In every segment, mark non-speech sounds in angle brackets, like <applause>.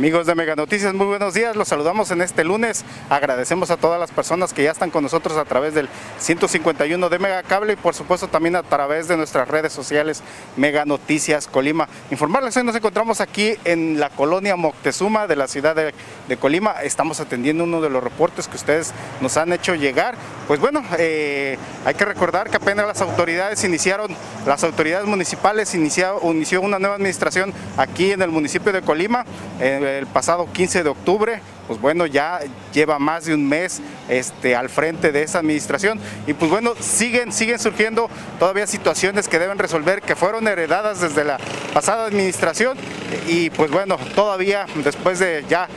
Amigos de Mega Noticias, muy buenos días. Los saludamos en este lunes. Agradecemos a todas las personas que ya están con nosotros a través del 151 de Mega Cable y por supuesto también a través de nuestras redes sociales Mega Noticias Colima. Informarles, hoy nos encontramos aquí en la colonia Moctezuma de la ciudad de, Colima. Estamos atendiendo uno de los reportes que ustedes nos han hecho llegar. Pues bueno, eh, hay que recordar que apenas las autoridades iniciaron, las autoridades municipales inició, una nueva administración aquí en el municipio de Colima. El pasado 15 de octubre, pues bueno, ya lleva más de un mes este, al frente de esa administración. Y pues bueno, siguen, siguen surgiendo todavía situaciones que deben resolver, que fueron heredadas desde la pasada administración. Y pues bueno, todavía después de ya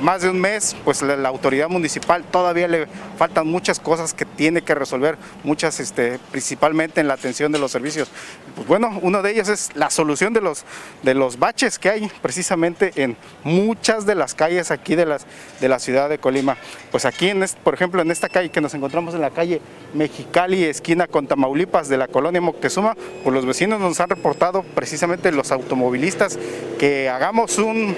más de un mes, pues la, autoridad municipal todavía le faltan muchas cosas que tiene que resolver, muchas este, principalmente en la atención de los servicios. Pues bueno, uno de ellos es la solución de los, de los baches que hay precisamente en muchas de las calles aquí de, las, de la ciudad de Colima. Pues aquí, en por ejemplo, en esta calle que nos encontramos en la calle Mexicali, esquina con Tamaulipas de la colonia Moctezuma, pues los vecinos nos han reportado precisamente los automovilistas que hagamos un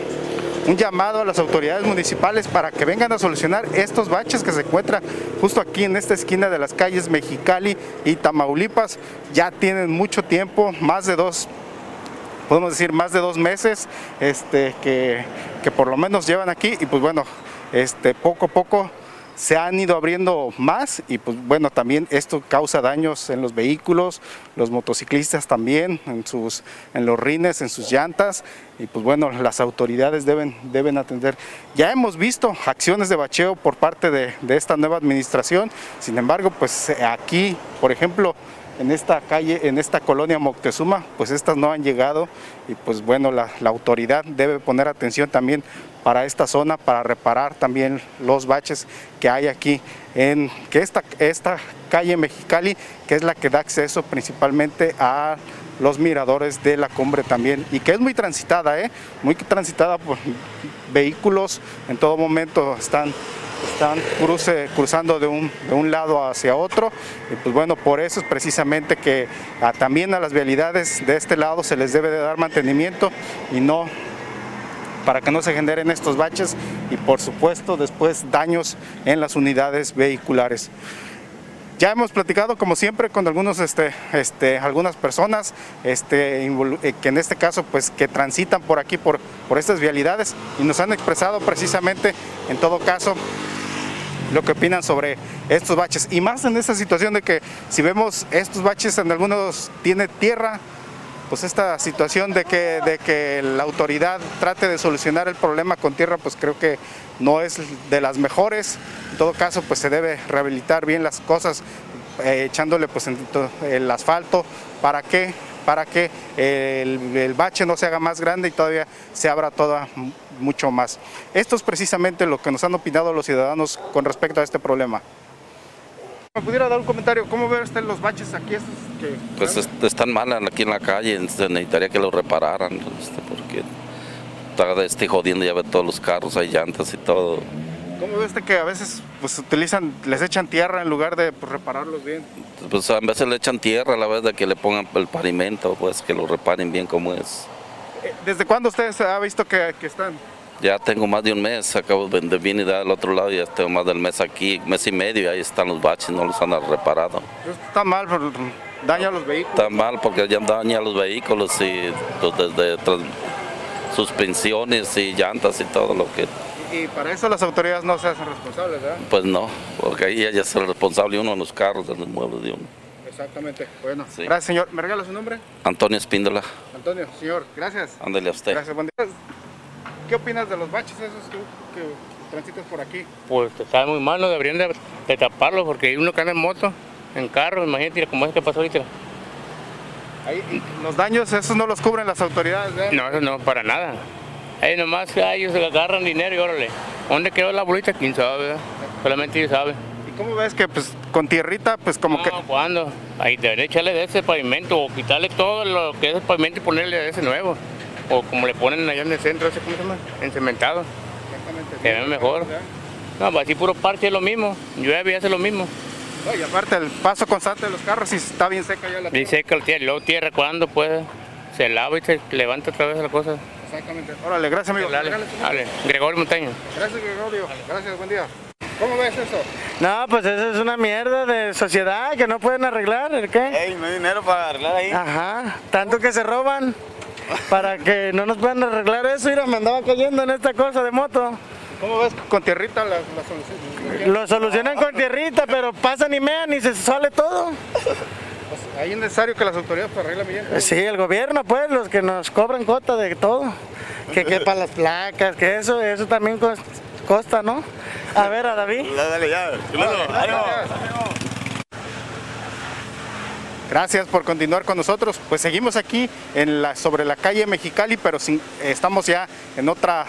un llamado a las autoridades municipales para que vengan a solucionar estos baches que se encuentran justo aquí en esta esquina de las calles Mexicali y Tamaulipas. Ya tienen mucho tiempo, más de dos podemos decir más de dos meses este, que, que por lo menos llevan aquí y pues bueno, este, poco a poco se han ido abriendo más y pues bueno, también esto causa daños en los vehículos, los motociclistas también, en, sus, en los rines, en sus llantas y pues bueno, las autoridades deben, deben atender. Ya hemos visto acciones de bacheo por parte de, de esta nueva administración, sin embargo, pues aquí, por ejemplo, en esta calle, en esta colonia Moctezuma, pues estas no han llegado y pues bueno, la, autoridad debe poner atención también para esta zona, para reparar también los baches que hay aquí en que esta, esta calle Mexicali, que es la que da acceso principalmente a los miradores de la cumbre también y que es muy transitada, ¿eh? muy transitada por vehículos, en todo momento están están cruzando de un, de un, lado hacia otro y pues bueno, por eso es precisamente que también a las vialidades de este lado se les debe de dar mantenimiento y no para que no se generen estos baches y por supuesto después daños en las unidades vehiculares. Ya hemos platicado como siempre con algunos, este, este, algunas personas este, que en este caso pues que transitan por aquí por, por estas vialidades y nos han expresado precisamente en todo caso lo que opinan sobre estos baches. Y más en esta situación de que si vemos estos baches en algunos tiene tierra pues esta situación de que, de que la autoridad trate de solucionar el problema con tierra pues creo que no es de las mejores en todo caso pues se debe rehabilitar bien las cosas eh, echándole pues el asfalto para que para que el, bache no se haga más grande y todavía se abra toda mucho más. Esto es precisamente lo que nos han opinado los ciudadanos con respecto a este problema. ¿Me pudiera dar un comentario? ¿Cómo ve usted los baches aquí? Estos pues est están mal aquí en la calle, necesitaría que los repararan, este, porque está este, jodiendo ya ve todos los carros, hay llantas y todo. ¿Cómo ve usted que a veces pues utilizan, les echan tierra en lugar de pues, repararlos bien? Pues a veces le echan tierra a la vez de que le pongan el pavimento, pues que lo reparen bien como es. ¿Desde cuándo usted ha visto que, que están? Ya tengo más de un mes, acabo de venir del otro lado y ya tengo más del mes aquí, mes y medio, y ahí están los baches, no los han reparado. Está mal, daña a los vehículos. Está mal porque ya daña a los vehículos y pues, desde suspensiones y llantas y todo lo que... Y para eso las autoridades no se hacen responsables, ¿verdad? Pues no, porque ahí ella es el responsable uno en los carros, en los muebles de uno. Exactamente, bueno. Sí. Gracias, señor. ¿Me regala su nombre? Antonio Espíndola. Antonio, señor, gracias. Ándale a usted. Gracias, buen día. ¿Qué opinas de los baches esos que, que transitas por aquí? Pues está muy mal, no deberían de, de taparlo porque hay uno que anda en moto, en carro, imagínate cómo es que pasó ahorita. Ahí, los daños, esos no los cubren las autoridades, ¿verdad? No, eso no, para nada. Ahí nomás ellos se agarran dinero y órale. ¿Dónde quedó la bolita? ¿Quién sabe? ¿verdad? Solamente ellos saben. ¿Y cómo ves que pues con tierrita, pues como no, que... ¿cuándo? Ahí debería echarle de ese pavimento o quitarle todo lo que es el pavimento y ponerle de ese nuevo. o como le ponen allá en el centro, ese, ¿cómo se llama? Encementado. Se ve mejor. No, pues así puro parche es lo mismo. Llueve y hace lo mismo. No, y aparte el paso constante de los carros, si está bien seca ya la Y seca el tierra, y luego tierra cuando puede. Se lava y se levanta otra vez la cosa. Exactamente. Órale, gracias amigo. Dale, dale. Gregorio Montaño. Gracias Gregorio. Gracias, buen día. ¿Cómo ves eso? No, pues eso es una mierda de sociedad que no pueden arreglar, ¿el qué? Ey, no hay dinero para arreglar ahí. Ajá, tanto que se roban para que no nos puedan arreglar eso. Mira, me andaba cayendo en esta cosa de moto. ¿Cómo ves con tierrita la, la solución? Lo solucionan con tierrita, pero pasan y mean y se sale todo. Pues, ahí es necesario que las autoridades pues, arreglen bien. Sí, el gobierno, pues, los que nos cobran cuota de todo. Que, <laughs> que para las placas, que eso, eso también cos- costa, ¿no? A ver, a David. Dale, dale, ya. Chulo, ánimo. Gracias por continuar con nosotros. Pues seguimos aquí sobre la calle Mexicali, pero estamos ya en otra,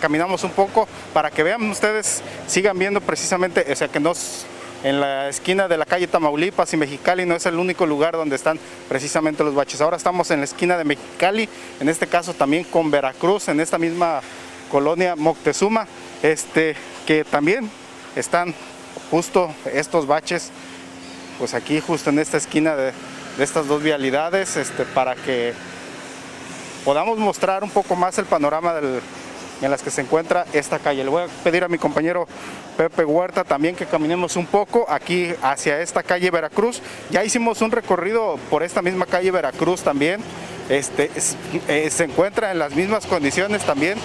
caminamos un poco para que vean ustedes, sigan viendo precisamente, o sea que nos en la esquina de la calle Tamaulipas y Mexicali no es el único lugar donde están precisamente los baches. Ahora estamos en la esquina de Mexicali, en este caso también con Veracruz, en esta misma colonia Moctezuma, este, que también están justo estos baches pues aquí justo en esta esquina de, estas dos vialidades este, para que podamos mostrar un poco más el panorama en las que se encuentra esta calle. Le voy a pedir a mi compañero Pepe Huerta también que caminemos un poco aquí hacia esta calle Veracruz. Ya hicimos un recorrido por esta misma calle Veracruz también. Este, es- eh, se encuentra en las mismas condiciones también.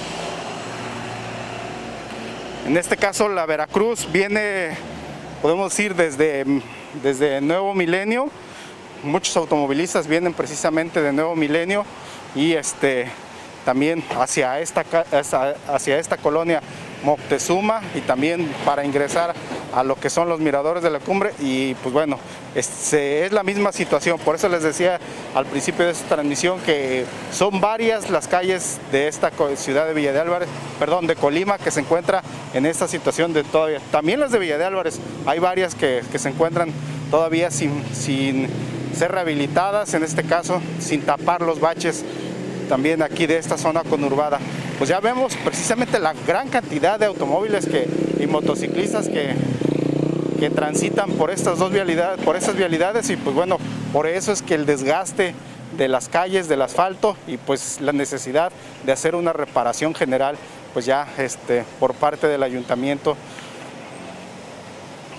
En este caso la Veracruz viene, podemos ir desde, desde Nuevo Milenio. Muchos automovilistas vienen precisamente de Nuevo Milenio y este, también hacia esta, hacia esta colonia Moctezuma y también para ingresar a lo que son los miradores de la cumbre y pues bueno, es, la misma situación, por eso les decía al principio de esta transmisión que son varias las calles de esta ciudad de Villa de Álvarez, perdón, de Colima que se encuentra en esta situación de todavía, también las de Villa de Álvarez, hay varias que, que se encuentran todavía sin, sin ser rehabilitadas, en este caso sin tapar los baches también aquí de esta zona conurbada. Pues ya vemos precisamente la gran cantidad de automóviles que, y motociclistas que, transitan por estas dos vialidades, por estas vialidades y pues bueno, por eso es que el desgaste de las calles, del asfalto y pues la necesidad de hacer una reparación general pues ya este, por parte del ayuntamiento.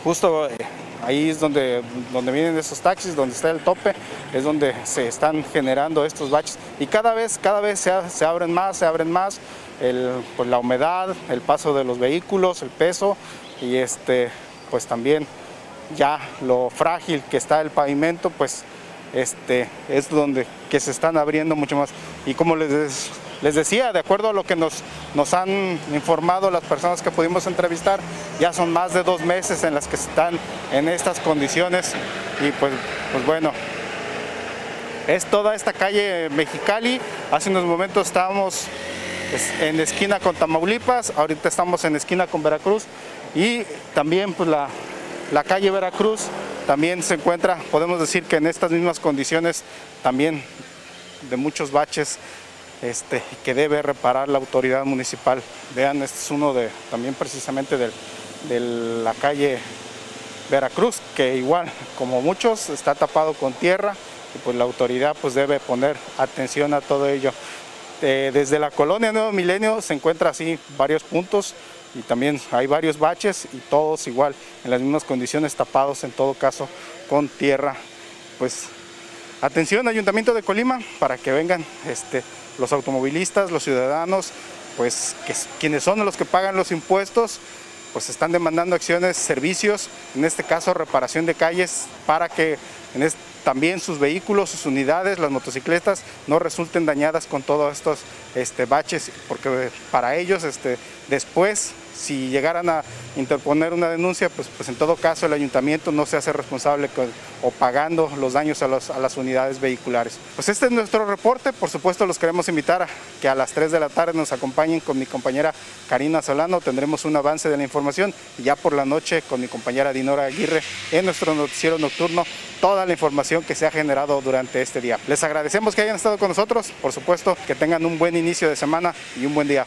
Justo eh, ahí es donde, donde vienen esos taxis, donde está el tope, es donde se están generando estos baches y cada vez, cada vez se, se abren más, se abren más, el, pues la humedad, el paso de los vehículos, el peso y este, pues también ya lo frágil que está el pavimento, pues este, es donde que se están abriendo mucho más. Y como les, les decía, de acuerdo a lo que nos, nos han informado las personas que pudimos entrevistar, ya son más de dos meses en las que están en estas condiciones y pues, pues bueno, es toda esta calle Mexicali. Hace unos momentos estábamos pues, en esquina con Tamaulipas, ahorita estamos en esquina con Veracruz y también pues la, la calle Veracruz también se encuentra, podemos decir que en estas mismas condiciones también de muchos baches este, que debe reparar la autoridad municipal. Vean, este es uno de también precisamente del- de la calle Veracruz, que igual, como muchos, está tapado con tierra y pues la autoridad pues debe poner atención a todo ello. Eh, desde la colonia Nuevo Milenio se encuentra así varios puntos y también hay varios baches y todos igual en las mismas condiciones tapados en todo caso con tierra. Pues atención Ayuntamiento de Colima para que vengan este, los automovilistas, los ciudadanos, pues quienes son los que pagan los impuestos, pues están demandando acciones, servicios, en este caso reparación de calles para que también sus vehículos, sus unidades, las motocicletas no resulten dañadas con todos estos este, baches, porque para ellos este, después si llegaran a interponer una denuncia, pues, pues en todo caso el ayuntamiento no se hace responsable o pagando los daños a, los, a, las unidades vehiculares. Pues este es nuestro reporte, por supuesto los queremos invitar a que a las 3 de la tarde nos acompañen con mi compañera Karina Solano, tendremos un avance de la información y ya por la noche con mi compañera Dinora Aguirre en nuestro noticiero nocturno toda la información que se ha generado durante este día. Les agradecemos que hayan estado con nosotros, por supuesto que tengan un buen inicio de semana y un buen día.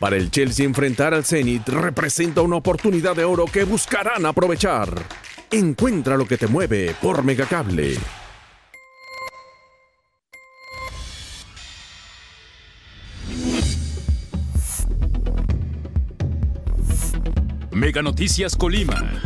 Para el Chelsea enfrentar al Zenit representa una oportunidad de oro que buscarán aprovechar. Encuentra lo que te mueve por Megacable. Mega Noticias Colima.